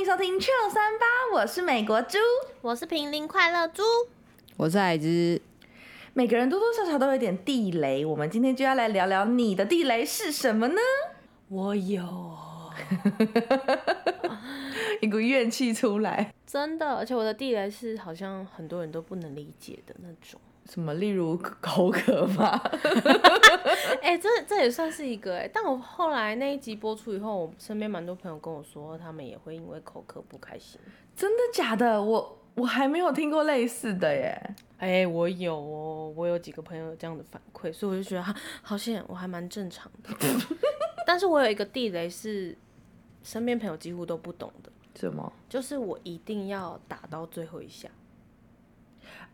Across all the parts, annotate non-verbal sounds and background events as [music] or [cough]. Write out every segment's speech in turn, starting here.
迎收听 Chill 三八，我是美国猪，我是平林快乐猪，我是海之。每个人多多少少都有点地雷，我们今天就要来聊聊你的地雷是什么呢？我有，[laughs] 一股怨气出来，真的，而且我的地雷是好像很多人都不能理解的那种。什么？例如 [laughs] 口渴吗？[laughs] 哎、欸，这这也算是一个哎、欸。但我后来那一集播出以后，我身边蛮多朋友跟我说，他们也会因为口渴不开心。真的假的？我我还没有听过类似的耶。哎、欸，我有哦，我有几个朋友有这样的反馈，所以我就觉得哈，好险，我还蛮正常的。[laughs] 但是我有一个地雷是身边朋友几乎都不懂的。什么？就是我一定要打到最后一下。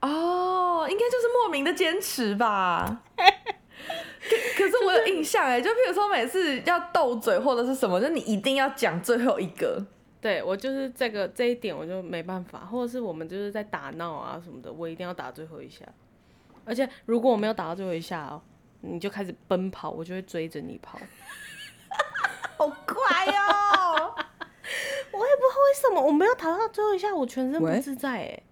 哦，应该就是莫名的坚持吧。可可是我有印象哎，就譬如说每次要斗嘴或者是什么，就你一定要讲最后一个。对，我就是这个这一点我就没办法，或者是我们就是在打闹啊什么的，我一定要打最后一下。而且如果我没有打到最后一下哦，你就开始奔跑，我就会追着你跑。好快哦！[laughs] 我也不知道为什么我没有打到最后一下，我全身不自在哎。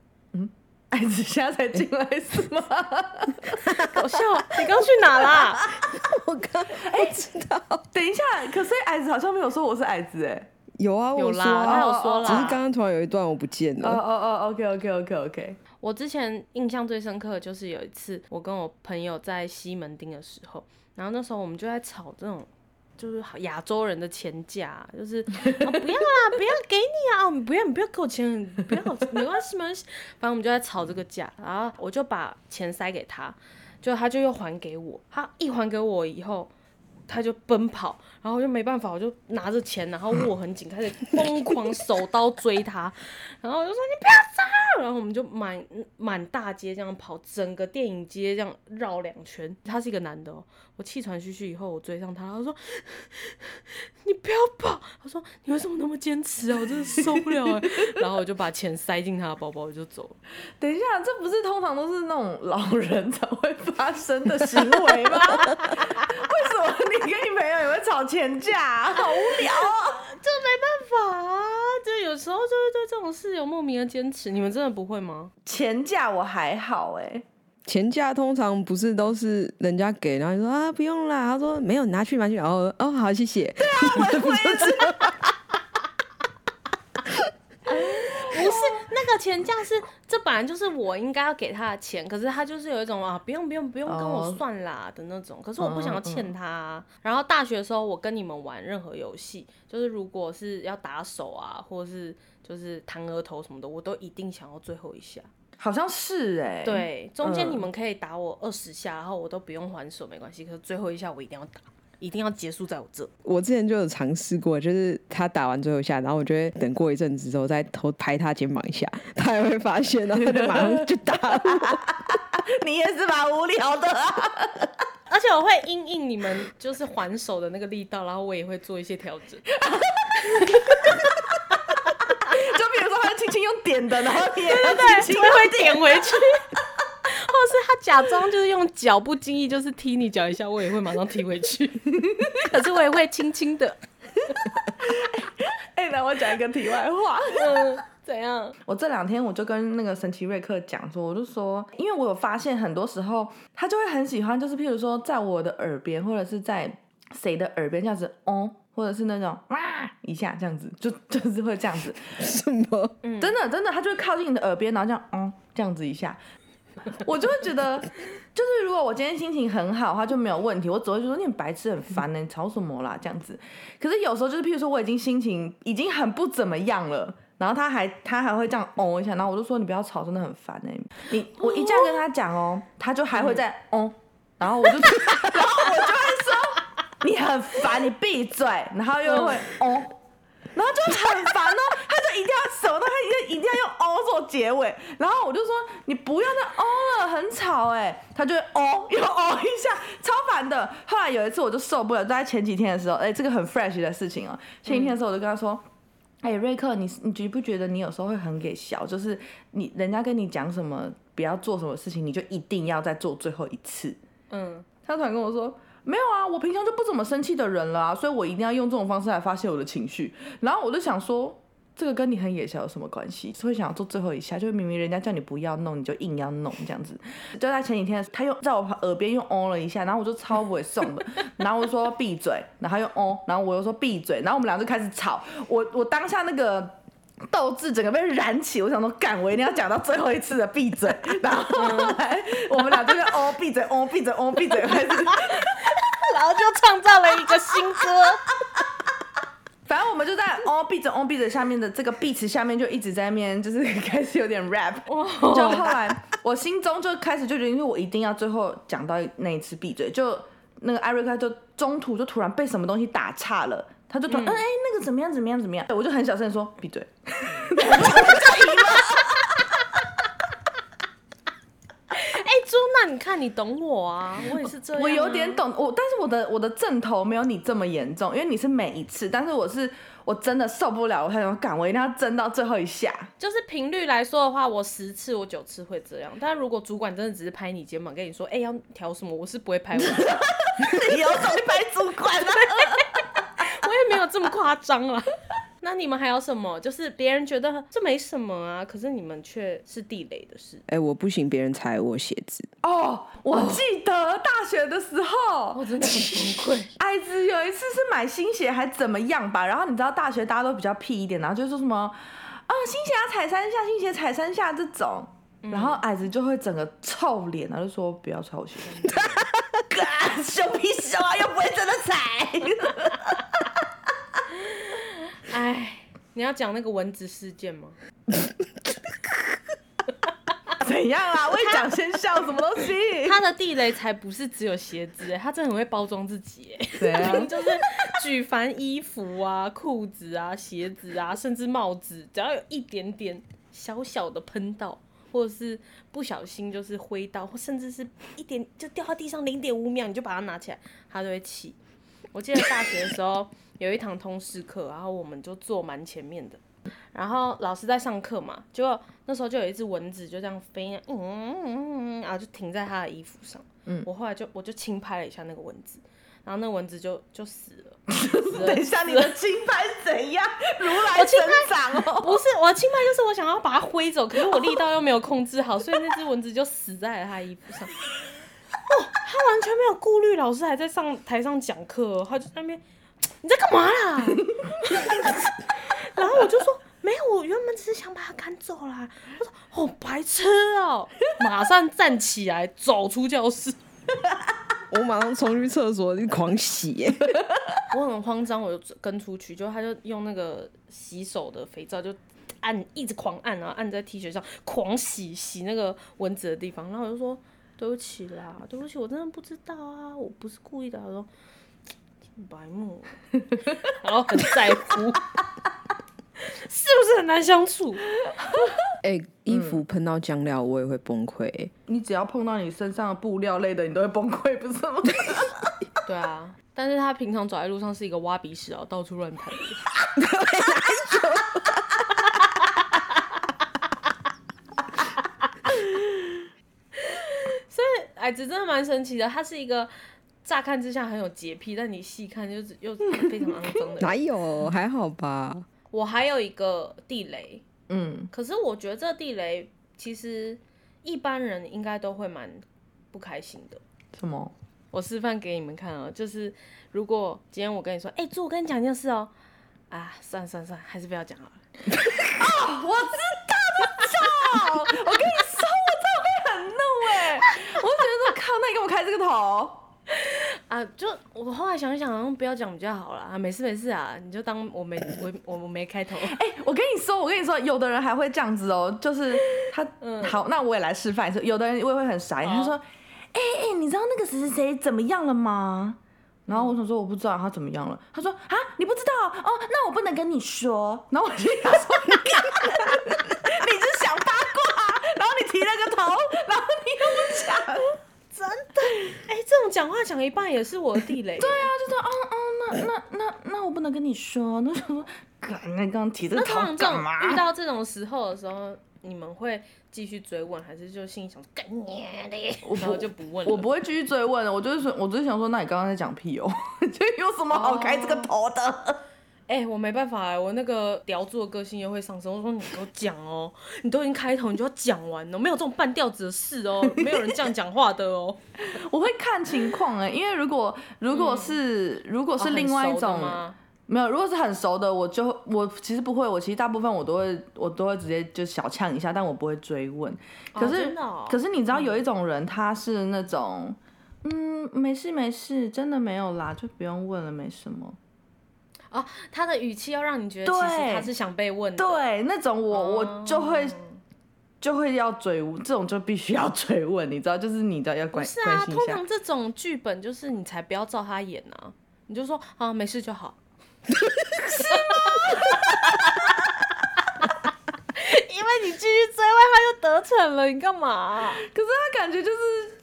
嗯。孩子现在才进来是吗？[laughs] 搞笑！你刚去哪啦？[laughs] 我刚哎，知道。等一下，可是矮子好像没有说我是矮子哎。有啊，有啦，他有说啦。只是刚刚突然有一段我不见了。哦哦哦，OK OK OK OK。我之前印象最深刻的就是有一次，我跟我朋友在西门町的时候，然后那时候我们就在吵这种。就是亚洲人的钱价，就是、哦、不要啦，不要给你啊，不要，你不要给我钱，不要，没关系，没关系。反正我们就在吵这个价，然后我就把钱塞给他，就他就又还给我，他一还给我以后，他就奔跑，然后我就没办法，我就拿着钱，然后握很紧，开始疯狂手刀追他，然后我就说你不要走，然后我们就满满大街这样跑，整个电影街这样绕两圈。他是一个男的哦。我气喘吁吁以后，我追上他，他说：“ [laughs] 你不要跑。”他说：“你为什么那么坚持啊？我真的受不了。[laughs] ”然后我就把钱塞进他的包包，我就走了。等一下，这不是通常都是那种老人才会发生的行为吗？[laughs] 为什么你跟你朋友也会吵钱架啊？好无聊啊！这没办法啊，就有时候就会对这种事有莫名的坚持。你们真的不会吗？钱价我还好哎。钱价通常不是都是人家给，然后你说啊不用啦，他说没有，你拿去拿去，然后哦好谢谢。对啊，我也 [laughs] 是。不是 [laughs] 那个钱价是，这本来就是我应该要给他的钱，可是他就是有一种啊不用不用不用跟我算啦的那种，可是我不想要欠他啊。然后大学的时候我跟你们玩任何游戏，就是如果是要打手啊，或者是就是弹额头什么的，我都一定想要最后一下。好像是哎、欸，对，中间你们可以打我二十下，嗯，然后我都不用还手，没关系。可是最后一下我一定要打，一定要结束在我这。我之前就有尝试过，就是他打完最后一下，然后我就会等过一阵子之后再偷拍他肩膀一下，[laughs] 他也会发现，然后他就马上就打了。[laughs] 你也是蛮无聊的啊，而且我会因应你们就是还手的那个力道，然后我也会做一些调整。[laughs] 就比如说，他轻轻用点的，然后点，对对对，轻轻会点回去，是他假装就是用脚不经意就是踢你脚一下，我也会马上踢回去，[laughs] 可是我也会轻轻的。[laughs] 哎、欸，那我讲一个题外话，嗯，怎样？我这两天我就跟那个神奇瑞克讲说，我就说，因为我有发现很多时候他就会很喜欢，就是譬如说在我的耳边，或者是在谁的耳边这样子，哦。或者是那种哇一下这样子，就就是会这样子，什么？真的真的，他就会靠近你的耳边，然后这样嗯这样子一下，[laughs] 我就会觉得，就是如果我今天心情很好的话就没有问题，我只会说你很白痴很烦呢，你吵什么啦这样子。可是有时候就是譬如说我已经心情已经很不怎么样了，然后他还他还会这样哦一下，然后我就说你不要吵，真的很烦呢。你我一这样跟他讲哦，他就还会再哦，然后我就 [laughs] 然后我就会说。你很烦，你闭嘴，然后又会哦，然后就很烦哦，[laughs] 他就一定要什么都他一定一定要用哦做结尾，然后我就说你不要再哦了，很吵哎，他就会哦 [laughs] 又哦一下，超烦的。后来有一次我就受不了，在前几天的时候，哎，这个很 fresh 的事情哦，前几天的时候我就跟他说，哎，瑞克，你你觉不觉得你有时候会很给笑，就是你人家跟你讲什么不要做什么事情，你就一定要再做最后一次。嗯，他突然跟我说。没有啊，我平常就不怎么生气的人了啊，所以我一定要用这种方式来发泄我的情绪。然后我就想说，这个跟你很野小有什么关系？所以想要做最后一下，就明明人家叫你不要弄，你就硬要弄这样子。[laughs] 就在前几天，他又在我耳边又哦了一下，然后我就超不会送的，然后我就说闭嘴，然后又哦，然后我又说闭嘴，然后我们俩就开始吵。我我当下那个斗志整个被燃起，我想说干，我一定要讲到最后一次的闭嘴。然后后来 [laughs] 我们俩就在哦闭嘴，哦闭嘴，哦闭嘴，开始，然后就创造了一个新歌。[laughs] 反正我们就在哦闭嘴哦闭嘴下面的这个碧池下面就一直在面，就是开始有点 rap。就后来我心中就开始就觉得，因为我一定要最后讲到那一次闭嘴，就那个艾瑞克就中途就突然被什么东西打岔了，他就突然嗯哎、欸、那个怎么样怎么样怎么样，我就很小声说闭嘴。[laughs] [laughs] 那你看，你懂我啊，我也是这样、啊。我有点懂我，但是我的我的阵头没有你这么严重，因为你是每一次，但是我是我真的受不了，我才想赶，我一定要争到最后一下。就是频率来说的话，我十次我九次会这样，但如果主管真的只是拍你肩膀跟你说，哎、欸，要调什么，我是不会拍我的。[laughs] 你有种拍主管啊？[laughs] 我也没有这么夸张啊。那你们还有什么？就是别人觉得这没什么啊，可是你们却是地雷的事。哎、欸，我不行，别人踩我鞋子。哦，我记得大学的时候，我真的很崩溃。[laughs] 矮子有一次是买新鞋还怎么样吧，然后你知道大学大家都比较屁一点，然后就说什么啊新鞋要踩三下，新鞋踩三下这种，嗯、然后矮子就会整个臭脸，然后就说不要踩我鞋。羞屁羞啊，又不会真的踩。哎，你要讲那个蚊子事件吗？[laughs] 怎样啊？未讲先笑，什么东西？他的地雷才不是只有鞋子，哎，他真的很会包装自己，哎，对啊，[laughs] 就是举凡衣服啊、裤子啊、鞋子啊，甚至帽子，只要有一点点小小的喷到，或者是不小心就是挥到，或甚至是一点就掉到地上零点五秒，你就把它拿起来，他就会起。我记得大学的时候。有一堂通识课，然后我们就坐蛮前面的，然后老师在上课嘛，结果那时候就有一只蚊子就这样飞，嗯嗯嗯，然后就停在他的衣服上，嗯，我后来就我就轻拍了一下那个蚊子，然后那个蚊子就就死了。[laughs] 死了等一下，你的轻拍怎样？[laughs] 如来神掌哦？不是，我的轻拍就是我想要把它挥走，可是我力道又没有控制好，[laughs] 所以那只蚊子就死在了他衣服上。哦，他完全没有顾虑，老师还在上台上讲课，他就在那边。你在干嘛啦？[laughs] 然后我就说没有，我原本只是想把他赶走啦。他说好白痴哦，马上站起来走出教室。我马上冲去厕所狂洗，[laughs] 我很慌张，我就跟出去，就他就用那个洗手的肥皂就按，一直狂按，然后按在 T 恤上狂洗洗那个蚊子的地方。然后我就说对不起啦，对不起，我真的不知道啊，我不是故意的。他说。白目，然后很在乎，[laughs] 是不是很难相处？[laughs] 哎、欸，衣服喷到酱料，我也会崩溃、欸。你只要碰到你身上的布料类的，你都会崩溃，不是吗？[laughs] 对啊，但是他平常走在路上是一个挖鼻屎啊，到处乱喷。所以矮子真的蛮神奇的，他是一个。乍看之下很有洁癖，但你细看就是又 [laughs] 非常肮脏的。哪有？还好吧。我还有一个地雷，嗯，可是我觉得这地雷其实一般人应该都会蛮不开心的。什么？我示范给你们看啊，就是如果今天我跟你说，哎、欸，猪，我跟你讲一件事哦，啊，算了算了算了，还是不要讲好了。[laughs] 哦，我知道，我 [laughs] 我跟你说，我真的会很怒哎，我就觉得靠，那你给我开这个头。啊，就我后来想一想，好像不要讲比较好了啊，没事没事啊，你就当我没我我我没开头。[laughs] 哎、欸，我跟你说，我跟你说，有的人还会这样子哦，就是他，嗯，好，那我也来示范一次。有的人我也会很傻眼，他说，哎、欸、哎、欸，你知道那个谁谁谁怎么样了吗？然后我想说我不知道他怎么样了。他说啊，你不知道哦，那我不能跟你说。然后我就跟他说，你 [laughs] 你是想八卦，然后你提了个头，然后你又不讲。真的，[laughs] 哎、欸，这种讲话讲一半也是我的地雷。[laughs] 对啊，就是哦哦，那那那那我不能跟你说，那什么，那刚刚提这个头干嘛？遇到这种时候的时候，你们会继续追问，还是就心里想干你的？然后就不问。我不会继续追问了，我就是说，我只是想说，那你刚刚在讲屁哦，[laughs] 就有什么好开这个头的？哎、欸，我没办法哎，我那个叼住的个性又会上升。我说你给我讲哦，你都已经开头，你就要讲完哦，没有这种半吊子的事哦，没有人这样讲话的哦。[laughs] 我会看情况哎，因为如果如果是、嗯、如果是另外一种、啊、没有，如果是很熟的，我就我其实不会，我其实大部分我都会我都会直接就小呛一下，但我不会追问。可是、哦哦、可是你知道有一种人，他是那种嗯，没事没事，真的没有啦，就不用问了，没什么。哦，他的语气要让你觉得其实他是想被问的，对，那种我、哦、我就会就会要追问，这种就必须要追问，你知道，就是你知道要关心。是啊，通常这种剧本就是你才不要照他演啊，你就说啊没事就好，[laughs] 是吗？[laughs] 因为你继续追问他就得逞了，你干嘛、啊？可是他感觉就是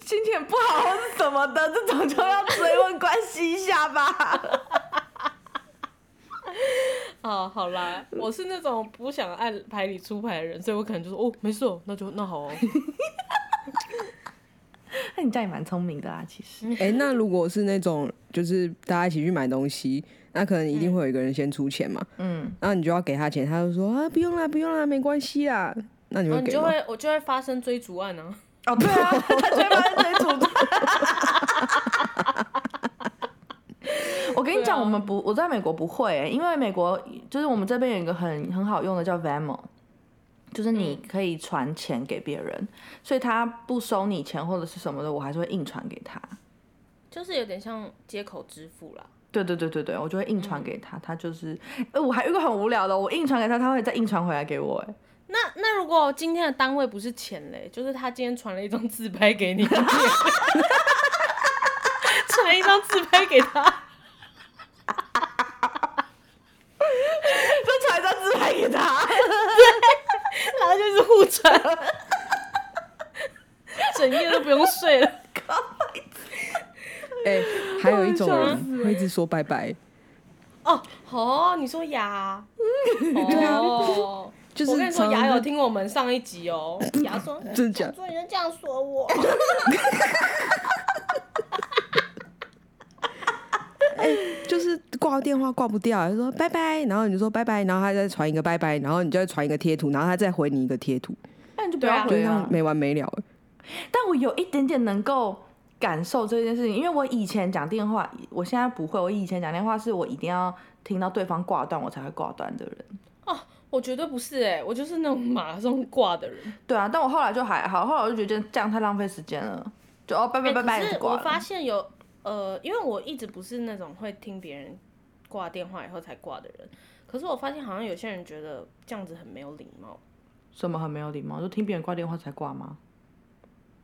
心情不好或是什么的，这种就要追问关心一下吧。[laughs] 啊，好啦，我是那种不想按牌理出牌的人，所以我可能就说哦，没事哦，那就那好哦。[laughs] 那你这样也蛮聪明的啊，其实。哎、欸，那如果是那种就是大家一起去买东西，那可能一定会有一个人先出钱嘛。嗯。然后你就要给他钱，他就说啊，不用啦，不用啦，没关系啦。那你会给吗？哦、就会我就会发生追逐案呢、啊。哦，对啊，[laughs] 他就会发生追逐案。我跟你讲，我们不，我在美国不会、欸，因为美国就是我们这边有一个很很好用的叫 Venmo，就是你可以传钱给别人、嗯，所以他不收你钱或者是什么的，我还是会硬传给他，就是有点像接口支付啦。对对对对对，我就会硬传给他，他就是，哎，我还有一个很无聊的，我硬传给他，他会再硬传回来给我、欸，哎，那那如果今天的单位不是钱嘞，就是他今天传了一张自拍给你，[laughs] 传一张自拍给他。给他，对，就是互传，整夜都不用睡了。哎、欸，还有一种人会一直说拜拜。哦，哦，你说牙？哦，[laughs] 就是我跟你说，牙有听我们上一集哦。牙说，真的假？所以你就这样说我。[laughs] 就是挂电话挂不掉，他说拜拜，然后你就说拜拜，然后他再传一个拜拜，然后你就再传一个贴图，然后他再回你一个贴图，那你就不要回了，没完没了。但我有一点点能够感受这件事情，因为我以前讲电话，我现在不会。我以前讲电话是我一定要听到对方挂断我才会挂断的人。哦，我绝对不是哎、欸，我就是那种马上挂的人。对啊，但我后来就还好，后来我就觉得这样太浪费时间了，就哦拜拜拜拜，可是我发现有。呃，因为我一直不是那种会听别人挂电话以后才挂的人，可是我发现好像有些人觉得这样子很没有礼貌。什么很没有礼貌？就听别人挂电话才挂吗？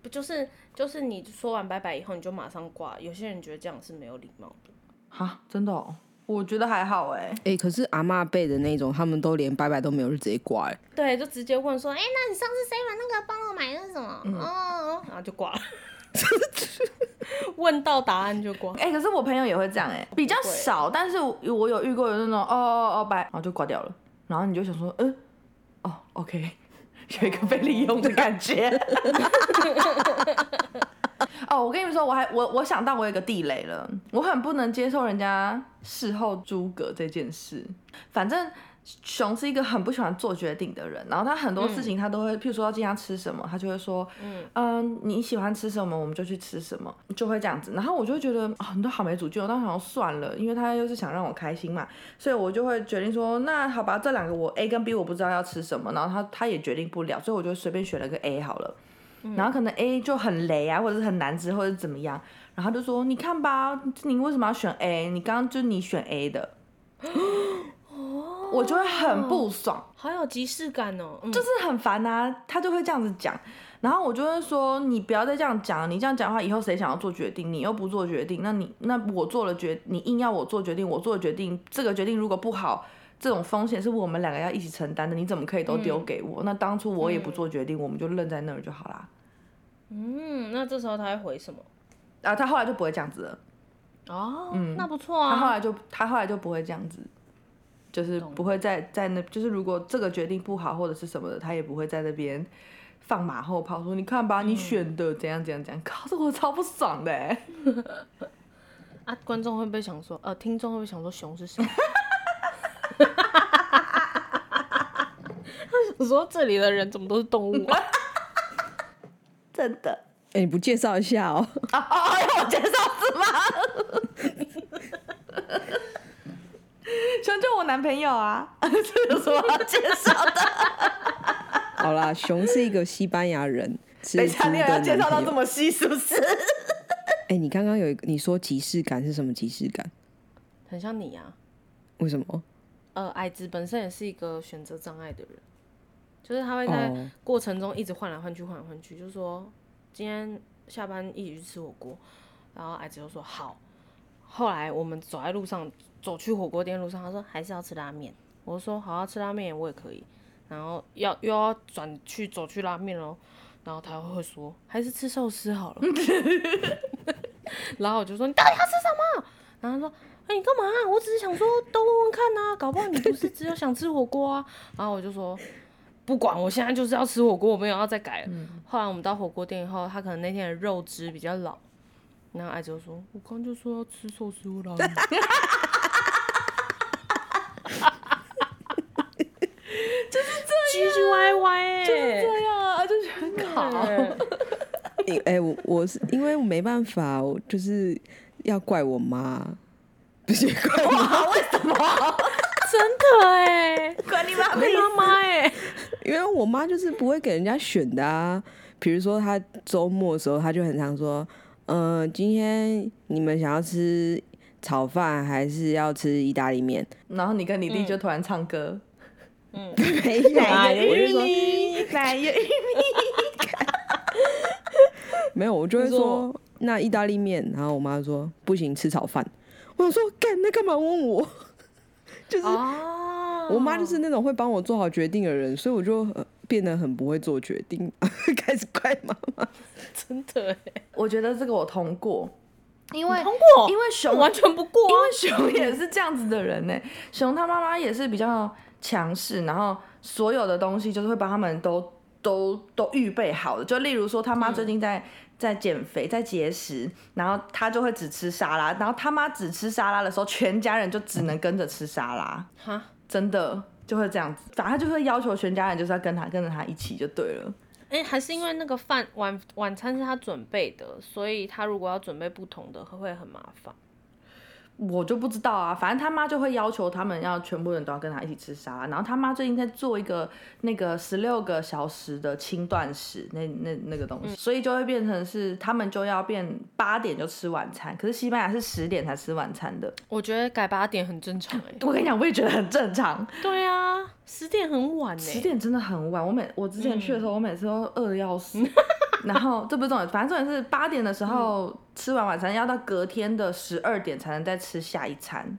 不就是就是你说完拜拜以后你就马上挂？有些人觉得这样是没有礼貌的。哈，真的哦？我觉得还好哎。哎、欸，可是阿妈辈的那种，他们都连拜拜都没有，就直接挂哎。对，就直接问说，哎、欸，那你上次谁把那个帮我买的是什么？嗯、哦，然后就挂了。[laughs] [laughs] 问到答案就挂。哎、欸，可是我朋友也会这样哎、欸，比较少，但是我有遇过有那种哦哦哦拜，然后就挂掉了，然后你就想说，嗯，哦，OK，[laughs] 有一个被利用的感觉。[laughs] 哦，我跟你们说，我还我我想到我有一个地雷了，我很不能接受人家事后诸葛这件事，反正。熊是一个很不喜欢做决定的人，然后他很多事情他都会，嗯、譬如说要今天吃什么，他就会说，嗯、呃，你喜欢吃什么，我们就去吃什么，就会这样子。然后我就会觉得啊，你都好没主见，我当时想算了，因为他又是想让我开心嘛，所以我就会决定说，那好吧，这两个我 A 跟 B 我不知道要吃什么，然后他他也决定不了，所以我就随便选了个 A 好了。然后可能 A 就很雷啊，或者是很难吃，或者是怎么样，然后他就说，你看吧，你为什么要选 A？你刚刚就你选 A 的。[gasps] 我就会很不爽，好有即视感哦，嗯、就是很烦啊。他就会这样子讲，然后我就会说，你不要再这样讲，你这样讲的话，以后谁想要做决定，你又不做决定，那你那我做了决，你硬要我做决定，我做了决定，这个决定如果不好，这种风险是我们两个要一起承担的，你怎么可以都丢给我？嗯、那当初我也不做决定，嗯、我们就愣在那儿就好啦。嗯，那这时候他会回什么？啊，他后来就不会这样子了。哦，嗯，那不错啊。他后来就他后来就不会这样子。就是不会在在那就是如果这个决定不好或者是什么的他也不会在那边放马后炮说你看吧你选的怎样怎样怎样。搞得我超不爽的 [laughs] 观众会不会想说呃听众会不会想说熊是谁？[laughs] 我说这里的人怎么都是动物啊？[laughs] 真的。哎你不介绍一下哦。要我介绍是吗？[laughs] 熊就我男朋友啊，这有什么要介绍的？好啦，熊是一个西班牙人。等一下，你要介绍到这么细，是不是？[laughs] 哎、欸，你刚刚有一个你说即视感是什么即视感？很像你啊？为什么？呃，矮子本身也是一个选择障碍的人，就是他会在过程中一直换来换去，换来换去。就是说，今天下班一起去吃火锅，然后矮子就说好。后来我们走在路上，走去火锅店路上，他说还是要吃拉面。我说好，要吃拉面我也可以。然后要又要转去走去拉面喽。然后他会说，还是吃寿司好了。[laughs] 然后我就说，你到底要吃什么？然后他说，哎、欸，你干嘛？我只是想说都问问看呐、啊，搞不好你不是只有想吃火锅啊。然后我就说，不管，我现在就是要吃火锅，我没有要再改了。嗯、后来我们到火锅店以后，他可能那天的肉汁比较老，然后艾哲说，我刚就说要吃寿司或拉面。就是这样，唧唧歪歪、欸，就是这样。好，[laughs] 哎、欸，我我是因为我没办法，我就是要怪我妈，不是怪我妈，为什么？[laughs] 真的哎、欸，[laughs] 怪你妈，怪妈妈哎，因为我妈就是不会给人家选的啊。比如说她周末的时候，她就很常说，嗯、呃，今天你们想要吃炒饭还是要吃意大利面？然后你跟你弟就突然唱歌，嗯，没有，我就说奶油玉米。没有，我就会说那意大利面，然后我妈说不行，吃炒饭。我想说干那干嘛问我？[laughs] 就是我妈就是那种会帮我做好决定的人，所以我就变得很不会做决定，[laughs] 开始怪妈妈。[laughs] 真的耶，我觉得这个我通过，因为通过，因为熊完全不过，因为熊也是这样子的人呢。熊他妈妈也是比较强势，然后所有的东西就是会帮他们都都都预备好的。就例如说他妈最近在。在减肥，在节食，然后他就会只吃沙拉，然后他妈只吃沙拉的时候，全家人就只能跟着吃沙拉，[laughs] 哈，真的就会这样子，反正他就会要求全家人就是要跟他跟着他一起就对了。哎、欸，还是因为那个饭晚晚餐是他准备的，所以他如果要准备不同的，会很麻烦。我就不知道啊，反正他妈就会要求他们要全部人都要跟他一起吃沙拉，然后他妈最近在做一个那个十六个小时的轻断食，那那那个东西，嗯、所以就会变成是他们就要变八点就吃晚餐，可是西班牙是十点才吃晚餐的。我觉得改八点很正常哎、欸，我跟你讲，我也觉得很正常。对啊，十点很晚哎、欸，十点真的很晚。我每我之前去的时候，嗯、我每次都饿的要死。[laughs] 然后这不是重点，反正重点是八点的时候吃完晚餐，要到隔天的十二点才能再吃下一餐，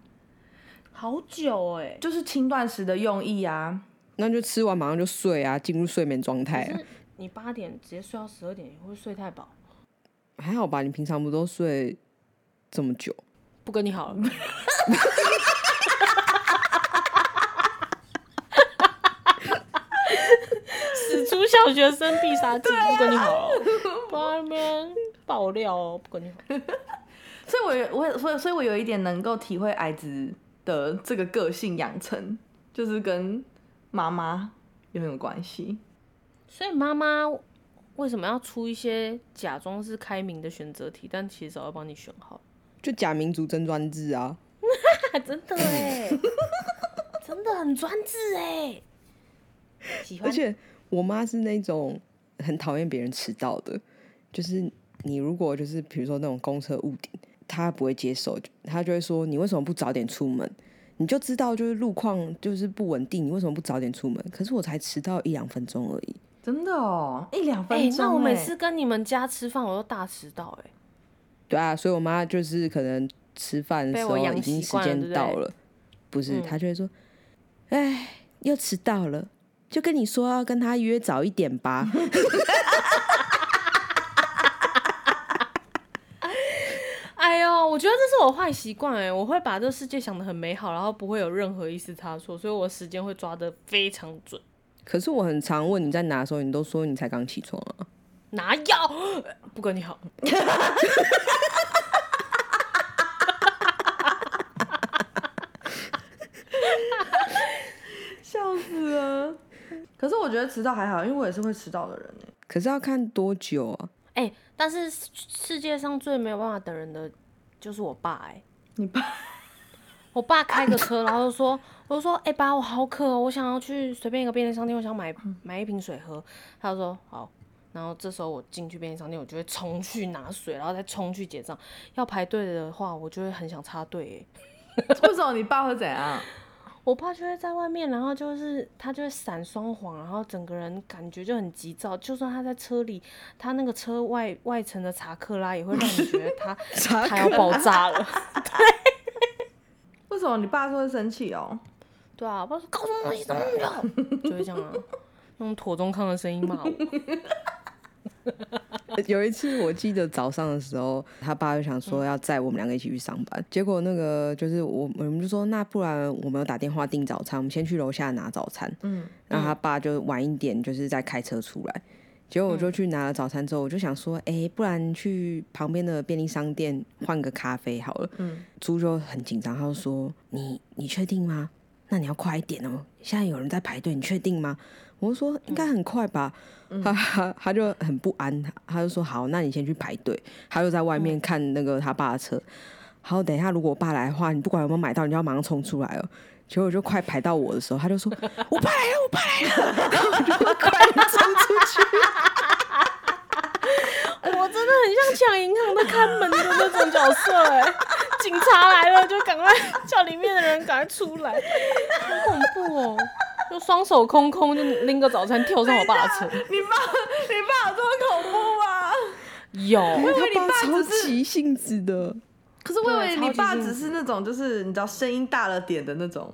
好久哎、欸，就是轻断食的用意啊。那就吃完马上就睡啊，进入睡眠状态啊。你八点直接睡到十二点，你会不会睡太饱？还好吧，你平常不都睡这么久？不跟你好了。[laughs] 小学生必杀技，不跟你好了，外面爆料哦，不跟你好。[laughs] 所以我有，我所以，所以我有一点能够体会矮子的这个个性养成，就是跟妈妈有没有关系？所以妈妈为什么要出一些假装是开明的选择题，但其实早要帮你选好？就假民族真专制啊！[laughs] 真的哎，[laughs] 真的很专制哎，喜欢而且。我妈是那种很讨厌别人迟到的，就是你如果就是比如说那种公车误点，她不会接受，她就会说，你为什么不早点出门？你就知道就是路况就是不稳定，你为什么不早点出门？可是我才迟到一两分钟而已，真的哦，一两分钟、欸。那我每次跟你们家吃饭，我都大迟到哎。对啊，所以我妈就是可能吃饭的时候已经时间到了，不是，她就会说，哎，又迟到了。就跟你说要跟他约早一点吧。[laughs] 哎呦，我觉得这是我坏习惯哎，我会把这个世界想得很美好，然后不会有任何一丝差错，所以我时间会抓得非常准。可是我很常问你在哪的时候，你都说你才刚起床啊。哪有？[laughs] 不跟你好。[laughs] 笑死了。可是我觉觉得迟到还好，因为我也是会迟到的人呢。可是要看多久啊？哎、欸，但是世界上最没有办法等人的就是我爸哎、欸。你爸？我爸开个车，然后就说，我就说，哎、欸、爸，我好渴哦，我想要去随便一个便利商店，我想买买一瓶水喝。他就说好，然后这时候我进去便利商店，我就会冲去拿水，然后再冲去结账。要排队的话，我就会很想插队哎。[laughs] 为什么你爸会怎样？我爸就会在外面，然后就是他就会闪双黄，然后整个人感觉就很急躁。就算他在车里，他那个车外外层的查克拉也会让你觉得他 [laughs] 他要爆炸了。对，[laughs] 为什么你爸说会生气哦？对啊，我爸说搞什么东西怎么那么久，[laughs] 就会这样啊，用妥中康的声音骂我。[laughs] 有一次，我记得早上的时候，他爸就想说要载我们两个一起去上班。嗯、结果那个就是我，我们就说那不然我们有打电话订早餐，我们先去楼下拿早餐。嗯，然后他爸就晚一点，就是再开车出来。结果我就去拿了早餐之后，我就想说，哎、欸，不然去旁边的便利商店换个咖啡好了。嗯，猪就很紧张，他就说：“你你确定吗？那你要快一点哦，现在有人在排队，你确定吗？”我就说应该很快吧，嗯、他他他就很不安，他就说好，那你先去排队。他就在外面看那个他爸的车，好，等一下如果我爸来的话，你不管有没有买到，你就要马上冲出来哦。结果我就快排到我的时候，他就说 [laughs] 我爸来了，我爸来了，然后我就快冲出去。我真的很像抢银行的看门的那种角色哎，警察来了就赶快叫里面的人赶快出来，好恐怖哦。就双手空空，就拎个早餐跳上我爸的车。[laughs] 你爸，你爸有这么恐怖吗？有，因为他爸超急性子的。可是我以为你爸只是那种，就是你知道声音大了点的那种。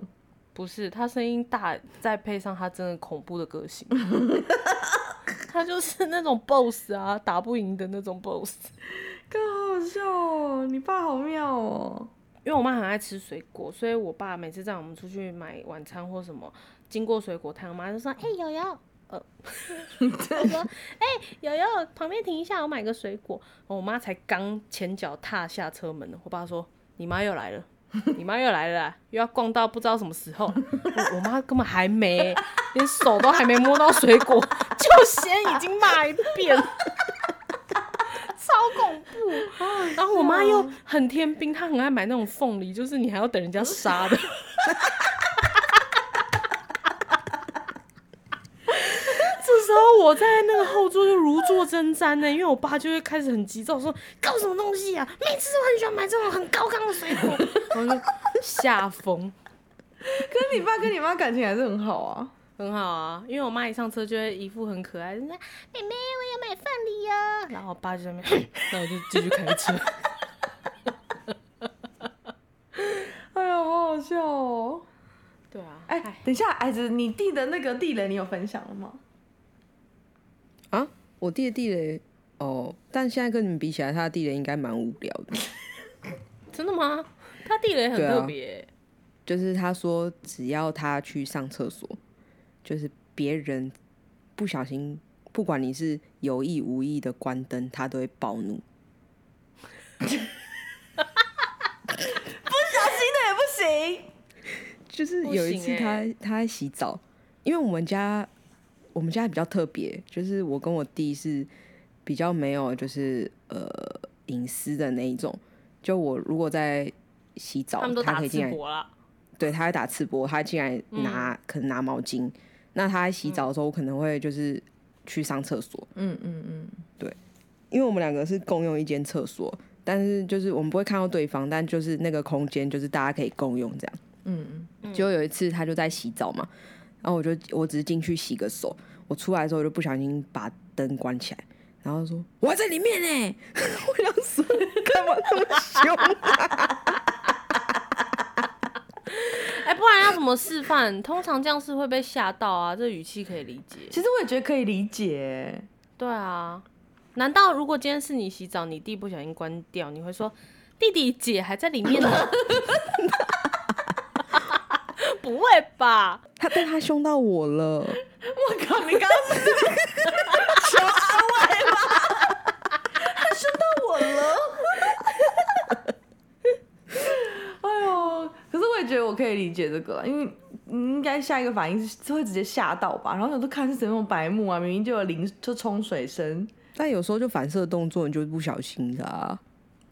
不是，他声音大，再配上他真的恐怖的个性。[laughs] 他就是那种 boss 啊，打不赢的那种 boss。[laughs] 更好笑哦，你爸好妙哦。因为我妈很爱吃水果，所以我爸每次在我们出去买晚餐或什么。经过水果摊，我妈就说：“哎、欸，瑶瑶，呃，[laughs] 我说，哎、欸，瑶瑶，旁边停一下，我买个水果。”我妈才刚前脚踏下车门呢，我爸说：“你妈又来了，[laughs] 你妈又来了，又要逛到不知道什么时候。”我妈根本还没，连手都还没摸到水果，[laughs] 就先已经骂一遍，超恐怖。然后我妈又很天兵，她很爱买那种凤梨，就是你还要等人家杀的。然后我在那个后座就如坐针毡呢，因为我爸就会开始很急躁说：“搞什么东西啊？每次都很喜欢买这种很高档的水果。”然后就吓疯。可是你爸跟你妈感情还是很好啊，很好啊，因为我妈一上车就会一副很可爱，人家妹妹我要买凤梨呀，然后我爸就在那边，[laughs] 那我就继续开车。哎呀，好好笑哦。对啊。哎，等一下，矮子，你弟的那个地雷你有分享了吗？啊，我弟的地雷哦，但现在跟你们比起来，他的地雷应该蛮无聊的。真的吗？他地雷很特别，啊，就是他说只要他去上厕所，就是别人不小心，不管你是有意无意的关灯，他都会暴怒。不小心的也不行。就是有一次他他在洗澡，因为我们家。我们家比较特别，就是我跟我弟是比较没有就是呃隐私的那一种。就我如果在洗澡，他，他可以进来，对，他会打赤膊，他进来拿、嗯、可能拿毛巾。那他在洗澡的时候，我可能会就是去上厕所。嗯嗯嗯，对，因为我们两个是共用一间厕所，但是就是我们不会看到对方，但就是那个空间就是大家可以共用这样。嗯嗯，就有一次他就在洗澡嘛。然后我就我只是进去洗个手，我出来的时候我就不小心把灯关起来，然后说我还在里面呢，[laughs] 我想说干嘛这么凶啊？[laughs] 哎、欸，不然要怎么示范？通常这样是会被吓到啊，这语气可以理解。其实我也觉得可以理解。对啊，难道如果今天是你洗澡，你弟不小心关掉，你会说弟弟姐还在里面呢？[laughs] 他但他凶到我了！我靠，你刚刚是求安慰吗？他凶到我了！[laughs] 哎呦，可是我也觉得我可以理解这个，因为你应该下一个反应是会直接吓到吧？然后想说看是谁那么白目啊，明明就有淋就冲水声。但有时候就反射动作，你就不小心的啊。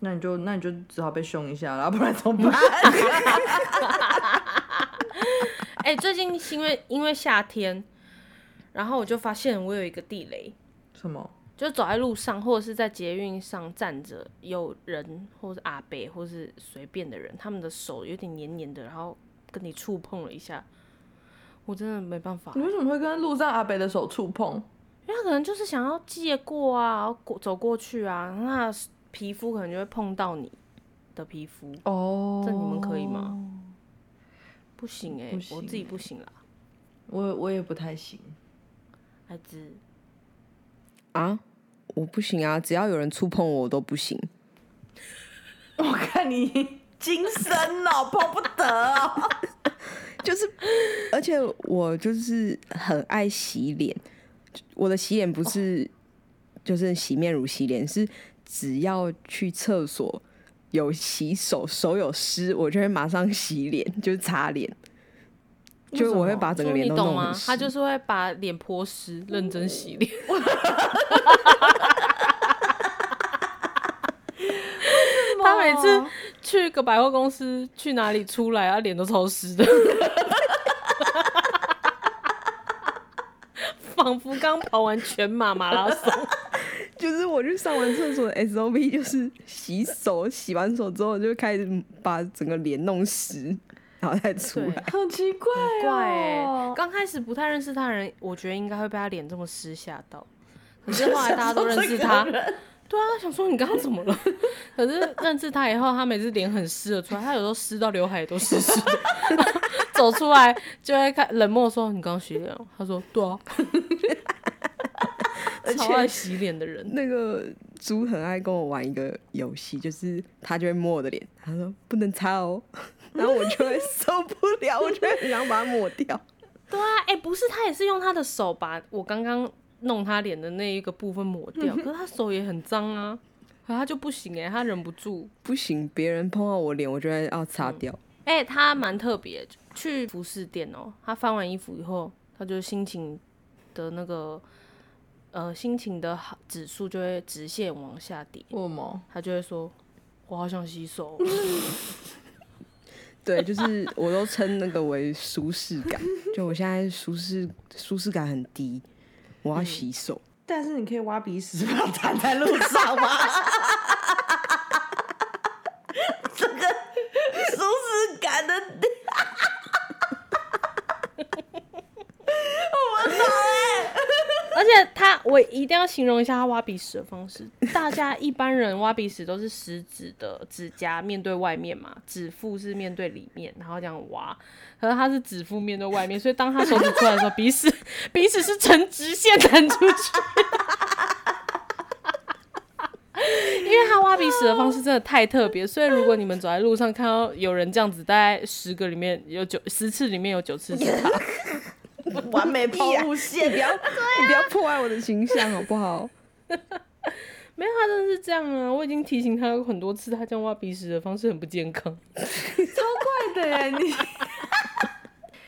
那你就那你就只好被凶一下了，不然怎么办？[laughs] 哎、欸，最近是因为因为夏天，然后我就发现我有一个地雷。什么？就走在路上或者是在捷运上站着，有人或者阿伯或是随便的人，他们的手有点黏黏的，然后跟你触碰了一下，我真的没办法。你为什么会跟路上阿伯的手触碰？因为他可能就是想要借过啊，过走过去啊，那皮肤可能就会碰到你的皮肤。哦，这你们可以吗？不行哎、我自己不行啦。我我也不太行。孩子啊。我不行啊！只要有人触碰我，我都不行。[laughs] 我看你精深哦，碰不得哦。[laughs] 就是，而且我就是很爱洗脸。我的洗脸不是就是洗面乳洗脸，是只要去厕所有洗手，手有湿，我就会马上洗脸，就是擦脸。就我会把整个脸都弄湿。你懂吗？他就是会把脸泼湿，认真洗脸。[laughs] 他每次去个百货公司，去哪里出来啊，脸都超湿的，[laughs] 仿佛刚跑完全马马拉松。就是我去上完厕所的 SOP，就是洗手，洗完手之后就开始把整个脸弄湿。然后再出来，好奇怪哦！怪哎，刚开始不太认识他的人，我觉得应该会被他脸这么湿吓到。[laughs] 可是后来大家都认识他，对啊，想说你刚刚怎么了？[laughs] 可是认识他以后，他每次脸很湿的出来，他有时候湿到刘海也都湿湿的，[laughs] 走出来就会看冷漠说：“你刚刚洗脸？”他说：“对啊。”超爱洗脸的人，[laughs] 那个猪很爱跟我玩一个游戏，就是他就会摸我的脸，他说不能擦哦。然后我就会 [laughs] 受不了，我就会很想把它抹掉。[laughs] 对啊，哎、欸，不是，他也是用他的手把我刚刚弄他脸的那一个部分抹掉，可是他手也很脏啊，可他就不行哎、欸，他忍不住，不行，别人碰到我脸，我就会要擦掉。哎、嗯欸，他蛮特别，去服饰店哦、喔，他翻完衣服以后，他就心情的那个呃心情的好指数就会直线往下跌。为什么？他就会说，我好想洗手。[laughs] 对，就是我都称那个为舒适感。就我现在舒适舒适感很低，我要洗手。嗯、但是你可以挖鼻屎，不要躺在路上吗？[laughs] 这个舒适感的低。我操哎！而且他，我一定要形容一下他挖鼻屎的方式。大家一般人挖鼻屎都是食指的指甲面对外面嘛，指腹是面对里面，然后这样挖。可是他是指腹面对外面，所以当他手指出来的时候，鼻屎 [laughs] 鼻屎是呈直线弹出去。因为他挖鼻屎的方式真的太特别，所以如果你们走在路上看到有人这样子，大概十个里面有九十次里面有九次是他。完美抛物线，不要，你不要破坏我的形象好不好？没有，他真的是这样啊！我已经提醒他有很多次，他这样挖鼻屎的方式很不健康，超怪的耶！你，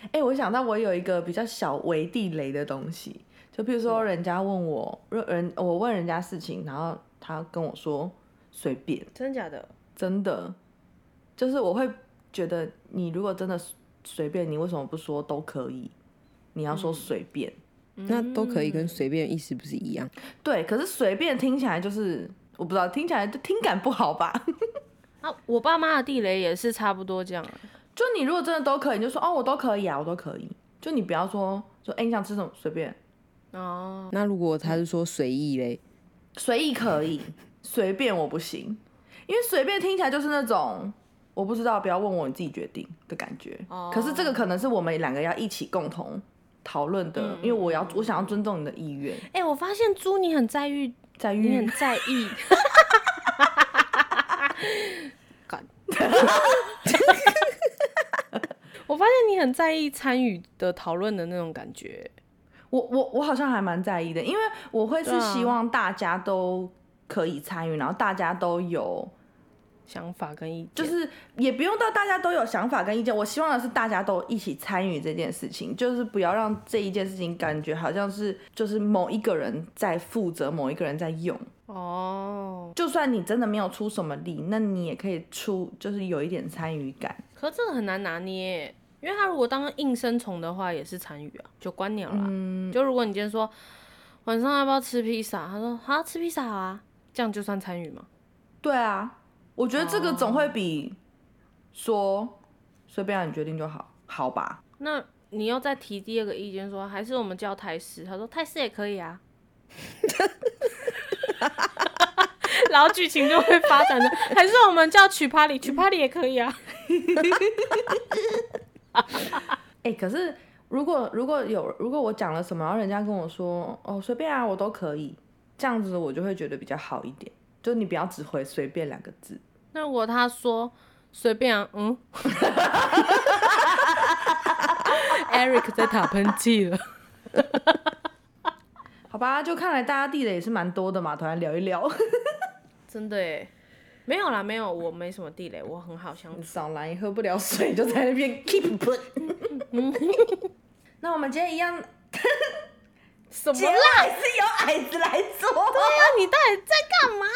哎、欸，我想到我有一个比较小微地雷的东西，就比如说人家问我，人我问人家事情，然后他跟我说随便，真的假的？真的，就是我会觉得你如果真的随便，你为什么不说都可以？你要说随便，嗯，那都可以跟随便意思不是一样？对，可是随便听起来就是我不知道，听起来就听感不好吧？[laughs] 啊，我爸妈的地雷也是差不多这样。就你如果真的都可以，你就说哦，我都可以啊，我都可以。就你不要说说，哎、欸，你想吃什么随便。哦，那如果他是说随意嘞？随意可以，[laughs] 随便我不行，因为随便听起来就是那种我不知道，不要问我，你自己决定的感觉。哦，可是这个可能是我们两个要一起共同。讨论的，因为我要我想要尊重你的意愿。哎、欸，我发现猪你很在意，在意，你很在意。[laughs] [laughs] 我发现你很在意参与的讨论的那种感觉。我我我好像还蛮在意的，因为我会是希望大家都可以参与，然后大家都有想法跟意见，就是也不用到大家都有想法跟意见。我希望的是大家都一起参与这件事情，就是不要让这一件事情感觉好像是就是某一个人在负责，某一个人在用。哦，就算你真的没有出什么力，那你也可以出，就是有一点参与感。可是这个很难拿捏，因为他如果当应声虫的话，也是参与啊，就观鸟了。嗯，就如果你今天说晚上要不要吃披萨，他说好吃披萨啊，这样就算参与吗？对啊。我觉得这个总会比说随便让你决定就好，好吧？那你又再提第二个意见说，还是我们叫泰式？他说泰式也可以啊。然后剧情就会发展的，还是我们叫曲帕里，曲帕里也可以啊。[laughs] 哎、欸，可是如果如果有如果我讲了什么，然后人家跟我说哦随便啊，我都可以，这样子我就会觉得比较好一点。就你不要只回随便两个字。那如果他说随便啊，嗯，Eric 在打喷嚏了。好吧，就看来大家地雷也是蛮多的嘛，突然聊一聊。真的耶，没有啦，没有，我没什么地雷，我很好相处。少来喝不了水就在那边 keep put。[laughs] 那我们今天一样。什么啦？还是由矮子来做？对啊，你到底在干嘛？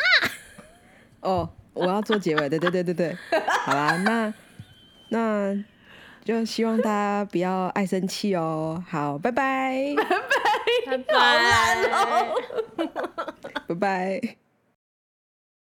哦，我要做结尾，对对对对对。[laughs] 好啦，那那就希望大家不要爱生气哦。好，拜拜，拜拜，拜拜，拜拜。